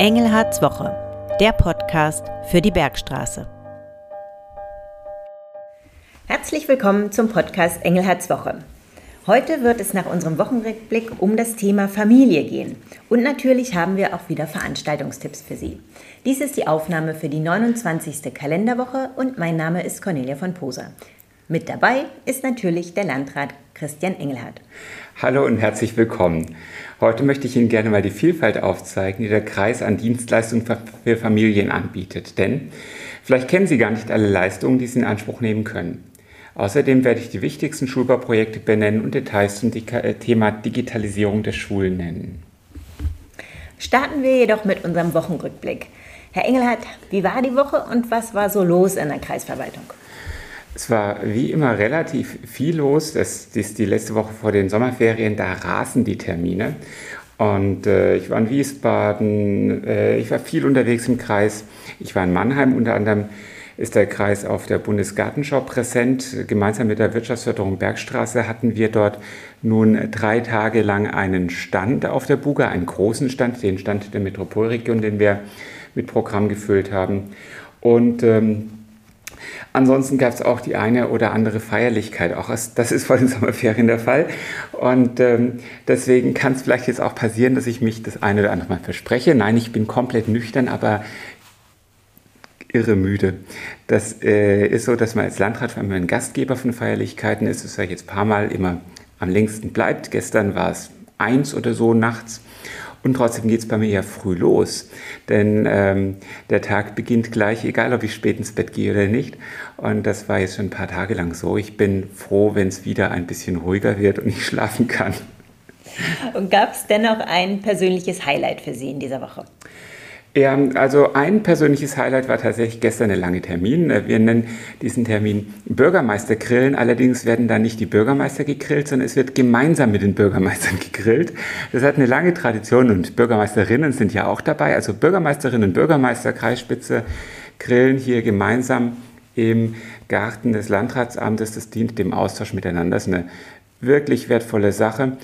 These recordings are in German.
Engelhards Woche, der Podcast für die Bergstraße. Herzlich willkommen zum Podcast Engelhards Woche. Heute wird es nach unserem Wochenrückblick um das Thema Familie gehen. Und natürlich haben wir auch wieder Veranstaltungstipps für Sie. Dies ist die Aufnahme für die 29. Kalenderwoche und mein Name ist Cornelia von Poser. Mit dabei ist natürlich der Landrat Christian Engelhardt. Hallo und herzlich willkommen. Heute möchte ich Ihnen gerne mal die Vielfalt aufzeigen, die der Kreis an Dienstleistungen für Familien anbietet. Denn vielleicht kennen Sie gar nicht alle Leistungen, die Sie in Anspruch nehmen können. Außerdem werde ich die wichtigsten Schulbauprojekte benennen und Details zum äh, Thema Digitalisierung der Schulen nennen. Starten wir jedoch mit unserem Wochenrückblick. Herr Engelhardt, wie war die Woche und was war so los in der Kreisverwaltung? Es war wie immer relativ viel los. Das ist die letzte Woche vor den Sommerferien, da rasen die Termine. Und äh, ich war in Wiesbaden, äh, ich war viel unterwegs im Kreis. Ich war in Mannheim, unter anderem ist der Kreis auf der Bundesgartenschau präsent. Gemeinsam mit der Wirtschaftsförderung Bergstraße hatten wir dort nun drei Tage lang einen Stand auf der Buga, einen großen Stand, den Stand der Metropolregion, den wir mit Programm gefüllt haben. Und ähm, Ansonsten gab es auch die eine oder andere Feierlichkeit. Auch das ist vor den Sommerferien der Fall. Und ähm, deswegen kann es vielleicht jetzt auch passieren, dass ich mich das eine oder andere Mal verspreche. Nein, ich bin komplett nüchtern, aber irre müde. Das äh, ist so, dass man als Landrat, wenn man ein Gastgeber von Feierlichkeiten ist, das sage ich jetzt ein paar Mal, immer am längsten bleibt. Gestern war es eins oder so nachts. Und trotzdem geht es bei mir ja früh los, denn ähm, der Tag beginnt gleich, egal ob ich spät ins Bett gehe oder nicht. Und das war jetzt schon ein paar Tage lang so. Ich bin froh, wenn es wieder ein bisschen ruhiger wird und ich schlafen kann. Und gab es dennoch ein persönliches Highlight für Sie in dieser Woche? Ja, also ein persönliches Highlight war tatsächlich gestern der lange Termin. Wir nennen diesen Termin Bürgermeistergrillen. Allerdings werden da nicht die Bürgermeister gegrillt, sondern es wird gemeinsam mit den Bürgermeistern gegrillt. Das hat eine lange Tradition und Bürgermeisterinnen sind ja auch dabei. Also Bürgermeisterinnen, Bürgermeister, Kreisspitze grillen hier gemeinsam im Garten des Landratsamtes. Das dient dem Austausch miteinander. Das ist eine wirklich wertvolle Sache.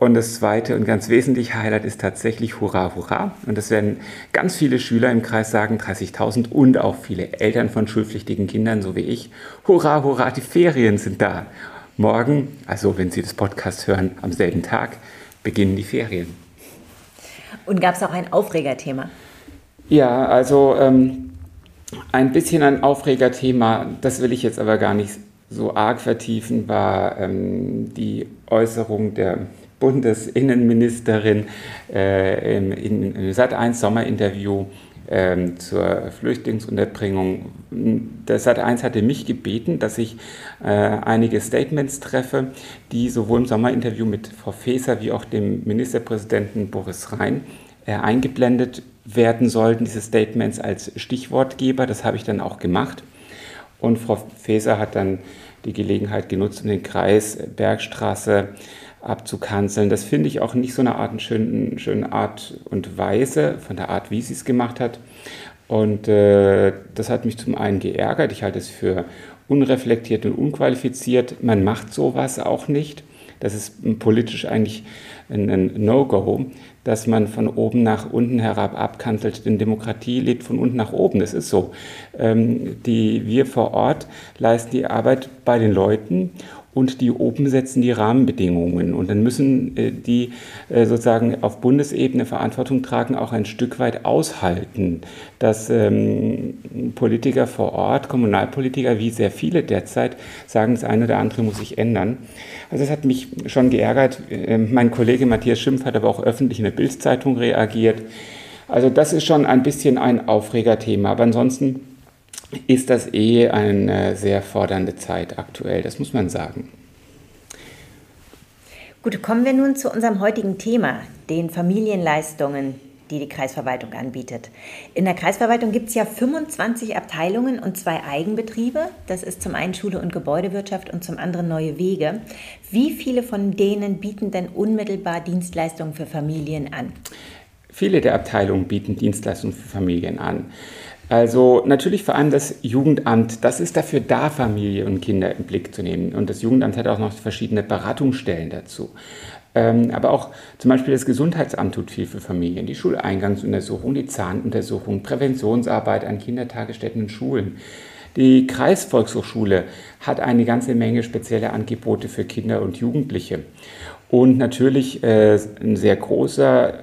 Und das zweite und ganz wesentliche Highlight ist tatsächlich Hurra, Hurra. Und das werden ganz viele Schüler im Kreis sagen, 30.000 und auch viele Eltern von schulpflichtigen Kindern, so wie ich. Hurra, Hurra, die Ferien sind da. Morgen, also wenn Sie das Podcast hören, am selben Tag, beginnen die Ferien. Und gab es auch ein Aufregerthema? Ja, also ähm, ein bisschen ein Aufregerthema, das will ich jetzt aber gar nicht so arg vertiefen, war ähm, die Äußerung der Bundesinnenministerin äh, im, im, im Sat1 Sommerinterview ähm, zur Flüchtlingsunterbringung. Der Sat1 hatte mich gebeten, dass ich äh, einige Statements treffe, die sowohl im Sommerinterview mit Frau Faeser wie auch dem Ministerpräsidenten Boris Rhein äh, eingeblendet werden sollten, diese Statements als Stichwortgeber. Das habe ich dann auch gemacht. Und Frau Faeser hat dann die Gelegenheit genutzt, um den Kreis Bergstraße abzukanzeln. Das finde ich auch nicht so eine Art, schöne, schöne Art und Weise von der Art, wie sie es gemacht hat. Und äh, das hat mich zum einen geärgert. Ich halte es für unreflektiert und unqualifiziert. Man macht sowas auch nicht. Das ist politisch eigentlich ein, No-Go, dass man von oben nach unten herab abkantelt. Denn Demokratie lebt von unten nach oben. Das ist so. Ähm, die, wir vor Ort leisten die Arbeit bei den Leuten und die oben setzen die Rahmenbedingungen. Und dann müssen äh, die äh, sozusagen auf Bundesebene Verantwortung tragen, auch ein Stück weit aushalten, dass ähm, Politiker vor Ort, Kommunalpolitiker, wie sehr viele derzeit, sagen, das eine oder andere muss sich ändern. Also das hat mich schon geärgert. Äh, mein Kollege Matthias Schimpf hat aber auch öffentlich in der Bildzeitung reagiert. Also das ist schon ein bisschen ein Aufregerthema. Aber ansonsten ist das eh eine sehr fordernde Zeit aktuell, das muss man sagen. Gut, kommen wir nun zu unserem heutigen Thema, den Familienleistungen, die die Kreisverwaltung anbietet. In der Kreisverwaltung gibt es ja 25 Abteilungen und zwei Eigenbetriebe. Das ist zum einen Schule und Gebäudewirtschaft und zum anderen Neue Wege. Wie viele von denen bieten denn unmittelbar Dienstleistungen für Familien an? Viele der Abteilungen bieten Dienstleistungen für Familien an. Also natürlich vor allem das Jugendamt, das ist dafür da, Familie und Kinder im Blick zu nehmen. Und das Jugendamt hat auch noch verschiedene Beratungsstellen dazu. Ähm, aber auch zum Beispiel das Gesundheitsamt tut viel für Familien. Die Schuleingangsuntersuchung, die Zahnuntersuchung, Präventionsarbeit an Kindertagesstätten und Schulen. Die Kreisvolkshochschule hat eine ganze Menge spezielle Angebote für Kinder und Jugendliche. Und natürlich äh, ein sehr großer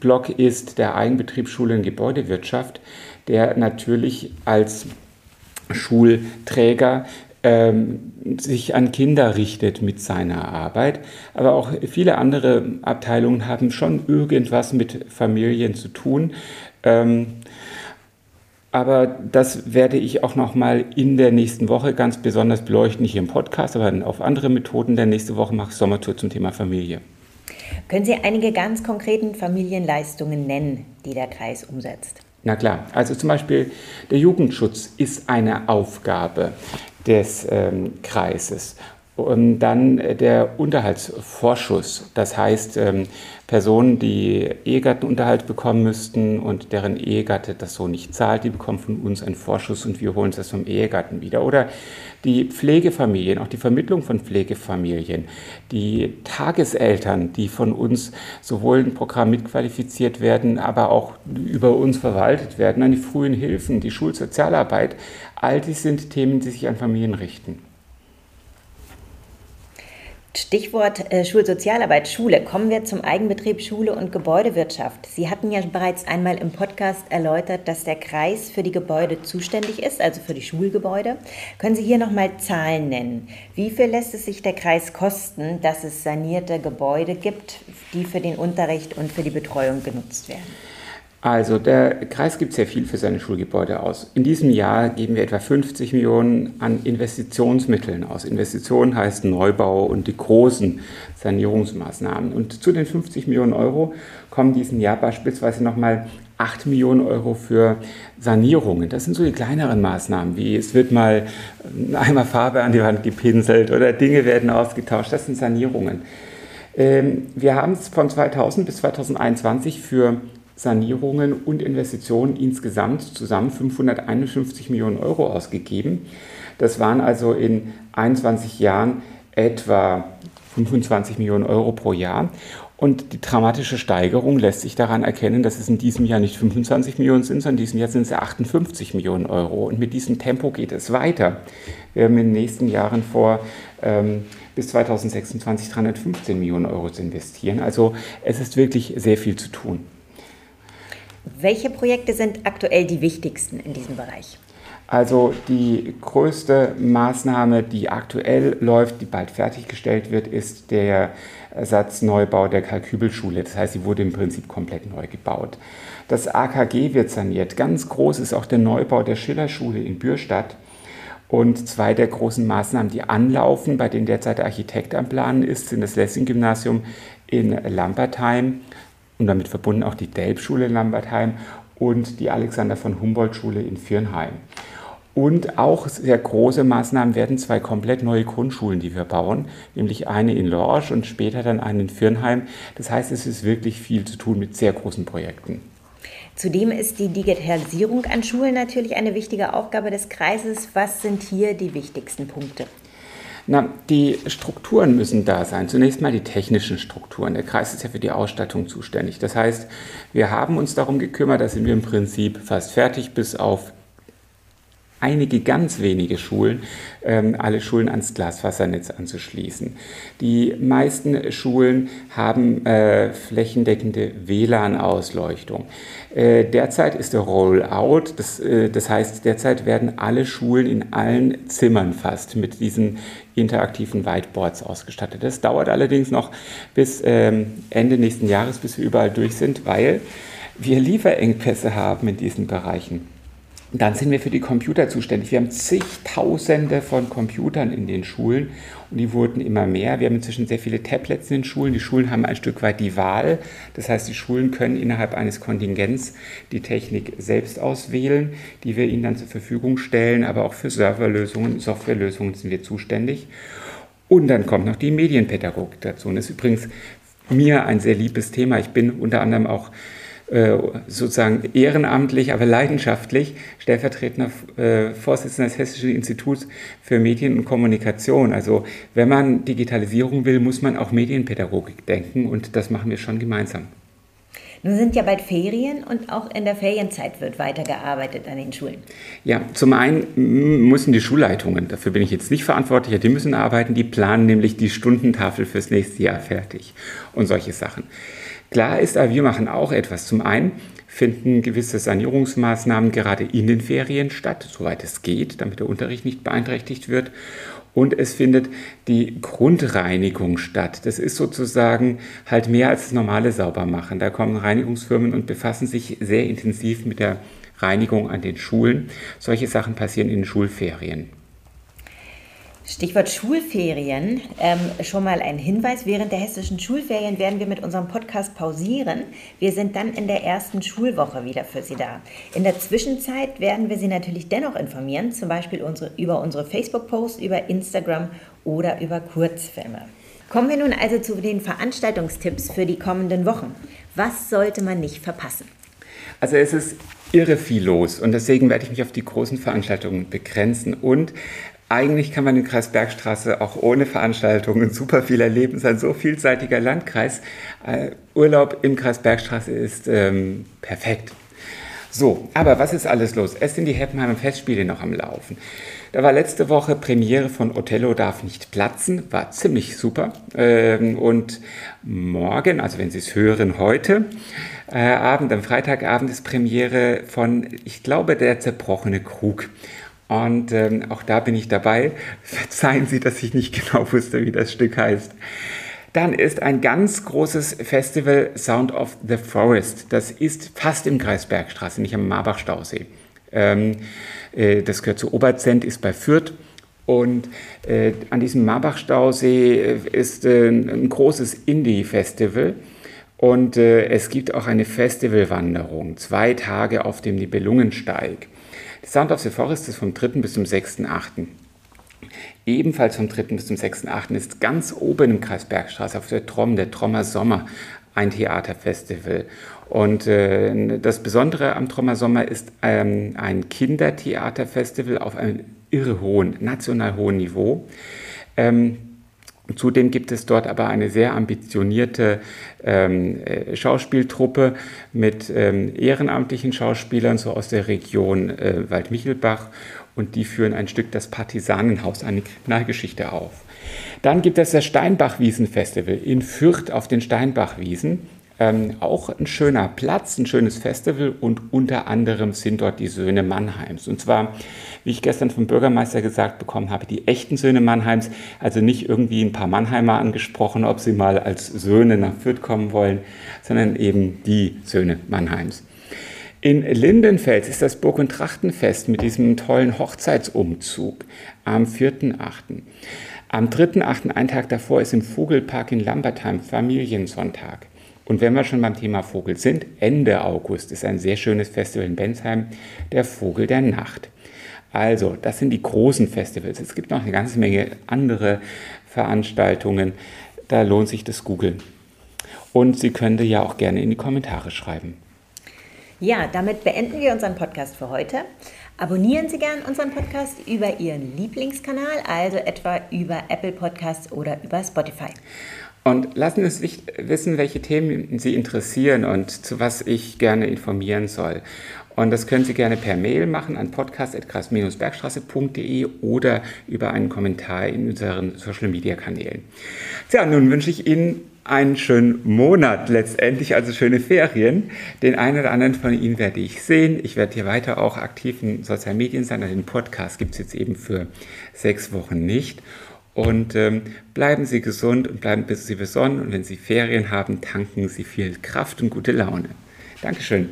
Block ist der Eigenbetrieb Schule und Gebäudewirtschaft, der natürlich als Schulträger ähm, sich an Kinder richtet mit seiner Arbeit. Aber auch viele andere Abteilungen haben schon irgendwas mit Familien zu tun. Ähm, aber das werde ich auch noch mal in der nächsten Woche ganz besonders beleuchten, nicht im Podcast, aber auf andere Methoden. Der nächste Woche mache ich Sommertour zum Thema Familie. Können Sie einige ganz konkreten Familienleistungen nennen, die der Kreis umsetzt? Na klar, also zum Beispiel der Jugendschutz ist eine Aufgabe des ähm, Kreises. Und dann der Unterhaltsvorschuss, das heißt ähm, Personen, die Ehegattenunterhalt bekommen müssten und deren Ehegatte das so nicht zahlt, die bekommen von uns einen Vorschuss und wir holen das vom Ehegatten wieder. Oder die Pflegefamilien, auch die Vermittlung von Pflegefamilien, die Tageseltern, die von uns sowohl im Programm mitqualifiziert werden, aber auch über uns verwaltet werden, dann die frühen Hilfen, die Schulsozialarbeit, all dies sind Themen, die sich an Familien richten. Stichwort äh, Schulsozialarbeit, Schule. Kommen wir zum Eigenbetrieb Schule und Gebäudewirtschaft. Sie hatten ja bereits einmal im Podcast erläutert, dass der Kreis für die Gebäude zuständig ist, also für die Schulgebäude. Können Sie hier nochmal Zahlen nennen? Wie viel lässt es sich der Kreis kosten, dass es sanierte Gebäude gibt, die für den Unterricht und für die Betreuung genutzt werden? Also der Kreis gibt sehr viel für seine Schulgebäude aus. In diesem Jahr geben wir etwa 50 Millionen an Investitionsmitteln aus. Investitionen heißt Neubau und die großen Sanierungsmaßnahmen. Und zu den 50 Millionen Euro kommen diesen Jahr beispielsweise nochmal 8 Millionen Euro für Sanierungen. Das sind so die kleineren Maßnahmen, wie es wird mal einmal Farbe an die Wand gepinselt oder Dinge werden ausgetauscht. Das sind Sanierungen. Ähm, wir haben es von 2000 bis 2021 für Sanierungen und Investitionen insgesamt zusammen 551 Millionen Euro ausgegeben. Das waren also in 21 Jahren etwa 25 Millionen Euro pro Jahr. Und die dramatische Steigerung lässt sich daran erkennen, dass es in diesem Jahr nicht 25 Millionen sind, sondern in diesem Jahr sind es 58 Millionen Euro. Und mit diesem Tempo geht es weiter. Wir haben in den nächsten Jahren vor, ähm, bis 2026 315 Millionen Euro zu investieren. Also es ist wirklich sehr viel zu tun. Welche Projekte sind aktuell die wichtigsten in diesem Bereich? Also die größte Maßnahme, die aktuell läuft, die bald fertiggestellt wird, ist der Ersatzneubau der Kalkübelschule. Das heißt, sie wurde im Prinzip komplett neu gebaut. Das AKG wird saniert. Ganz groß ist auch der Neubau der Schillerschule in Bürstadt. Und zwei der großen Maßnahmen, die anlaufen, bei denen derzeit der Architekt am Plan ist, sind das Lessing-Gymnasium in Lambertheim und damit verbunden auch die Delbschule in Lambertheim und die Alexander von Humboldt-Schule in Firnheim. Und auch sehr große Maßnahmen werden zwei komplett neue Grundschulen, die wir bauen, nämlich eine in Lorsch und später dann eine in Firnheim. Das heißt, es ist wirklich viel zu tun mit sehr großen Projekten. Zudem ist die Digitalisierung an Schulen natürlich eine wichtige Aufgabe des Kreises. Was sind hier die wichtigsten Punkte? Na, die Strukturen müssen da sein. Zunächst mal die technischen Strukturen. Der Kreis ist ja für die Ausstattung zuständig. Das heißt, wir haben uns darum gekümmert, da sind wir im Prinzip fast fertig, bis auf einige ganz wenige Schulen, ähm, alle Schulen ans Glasfasernetz anzuschließen. Die meisten Schulen haben äh, flächendeckende WLAN-Ausleuchtung. Äh, derzeit ist der Rollout, das, äh, das heißt, derzeit werden alle Schulen in allen Zimmern fast mit diesen interaktiven Whiteboards ausgestattet. Das dauert allerdings noch bis ähm, Ende nächsten Jahres, bis wir überall durch sind, weil wir Lieferengpässe haben in diesen Bereichen. Dann sind wir für die Computer zuständig. Wir haben zigtausende von Computern in den Schulen und die wurden immer mehr. Wir haben inzwischen sehr viele Tablets in den Schulen. Die Schulen haben ein Stück weit die Wahl. Das heißt, die Schulen können innerhalb eines Kontingents die Technik selbst auswählen, die wir ihnen dann zur Verfügung stellen. Aber auch für Serverlösungen, Softwarelösungen sind wir zuständig. Und dann kommt noch die Medienpädagogik dazu. Und das ist übrigens mir ein sehr liebes Thema. Ich bin unter anderem auch sozusagen ehrenamtlich, aber leidenschaftlich stellvertretender äh, Vorsitzender des Hessischen Instituts für Medien und Kommunikation. Also wenn man Digitalisierung will, muss man auch Medienpädagogik denken und das machen wir schon gemeinsam. Nun sind ja bald Ferien und auch in der Ferienzeit wird weitergearbeitet an den Schulen. Ja, zum einen müssen die Schulleitungen, dafür bin ich jetzt nicht verantwortlich, die müssen arbeiten, die planen nämlich die Stundentafel fürs nächste Jahr fertig und solche Sachen. Klar ist aber, wir machen auch etwas. Zum einen finden gewisse Sanierungsmaßnahmen gerade in den Ferien statt, soweit es geht, damit der Unterricht nicht beeinträchtigt wird und es findet die Grundreinigung statt. Das ist sozusagen halt mehr als das normale Saubermachen. Da kommen Reinigungsfirmen und befassen sich sehr intensiv mit der Reinigung an den Schulen. Solche Sachen passieren in den Schulferien. Stichwort Schulferien. Ähm, schon mal ein Hinweis. Während der hessischen Schulferien werden wir mit unserem Podcast pausieren. Wir sind dann in der ersten Schulwoche wieder für Sie da. In der Zwischenzeit werden wir Sie natürlich dennoch informieren, zum Beispiel unsere, über unsere Facebook-Posts, über Instagram oder über Kurzfilme. Kommen wir nun also zu den Veranstaltungstipps für die kommenden Wochen. Was sollte man nicht verpassen? Also es ist irre viel los und deswegen werde ich mich auf die großen Veranstaltungen begrenzen und eigentlich kann man in Kreisbergstraße auch ohne Veranstaltungen super viel erleben. Es ist ein so vielseitiger Landkreis. Äh, Urlaub im Kreis Bergstraße ist ähm, perfekt. So, aber was ist alles los? Es sind die Heppenheimer Festspiele noch am Laufen. Da war letzte Woche Premiere von Othello darf nicht platzen, war ziemlich super. Ähm, und morgen, also wenn Sie es hören, heute äh, Abend, am Freitagabend ist Premiere von, ich glaube, der zerbrochene Krug. Und ähm, auch da bin ich dabei. Verzeihen Sie, dass ich nicht genau wusste, wie das Stück heißt. Dann ist ein ganz großes Festival Sound of the Forest. Das ist fast im Kreis Bergstraße, nicht am Marbach-Stausee. Ähm, äh, das gehört zu Oberzent, ist bei Fürth. Und äh, an diesem Marbach-Stausee äh, ist äh, ein großes Indie-Festival. Und äh, es gibt auch eine Festivalwanderung, zwei Tage auf dem Nibelungensteig. Die Sound of the Forest ist vom 3. bis zum 6.8. Ebenfalls vom 3. bis zum 6.8. ist ganz oben im Kreis Bergstraße auf der Trom, der Trommer Sommer, ein Theaterfestival. Und äh, das Besondere am Trommer Sommer ist ähm, ein Kindertheaterfestival auf einem irre hohen, national hohen Niveau. Ähm, Zudem gibt es dort aber eine sehr ambitionierte ähm, äh, Schauspieltruppe mit ähm, ehrenamtlichen Schauspielern, so aus der Region äh, Waldmichelbach. Und die führen ein Stück das Partisanenhaus, eine Kriminalgeschichte auf. Dann gibt es das Steinbachwiesen-Festival in Fürth auf den Steinbachwiesen. Ähm, auch ein schöner Platz, ein schönes Festival und unter anderem sind dort die Söhne Mannheims. Und zwar, wie ich gestern vom Bürgermeister gesagt bekommen habe, die echten Söhne Mannheims, also nicht irgendwie ein paar Mannheimer angesprochen, ob sie mal als Söhne nach Fürth kommen wollen, sondern eben die Söhne Mannheims. In Lindenfels ist das Burg- und Trachtenfest mit diesem tollen Hochzeitsumzug am 4.8. Am 3.8., einen Tag davor, ist im Vogelpark in Lambertheim Familiensonntag. Und wenn wir schon beim Thema Vogel sind, Ende August ist ein sehr schönes Festival in Bensheim, der Vogel der Nacht. Also, das sind die großen Festivals. Es gibt noch eine ganze Menge andere Veranstaltungen. Da lohnt sich das Googeln. Und Sie können ja auch gerne in die Kommentare schreiben. Ja, damit beenden wir unseren Podcast für heute. Abonnieren Sie gern unseren Podcast über Ihren Lieblingskanal, also etwa über Apple Podcasts oder über Spotify. Und lassen Sie sich wissen, welche Themen Sie interessieren und zu was ich gerne informieren soll. Und das können Sie gerne per Mail machen an podcast.kreis-bergstraße.de oder über einen Kommentar in unseren Social-Media-Kanälen. Tja, nun wünsche ich Ihnen einen schönen Monat letztendlich, also schöne Ferien. Den einen oder anderen von Ihnen werde ich sehen. Ich werde hier weiter auch aktiv in sozialen Medien sein. Also den Podcast gibt es jetzt eben für sechs Wochen nicht. Und ähm, bleiben Sie gesund und bleiben Sie besonnen. Und wenn Sie Ferien haben, tanken Sie viel Kraft und gute Laune. Dankeschön.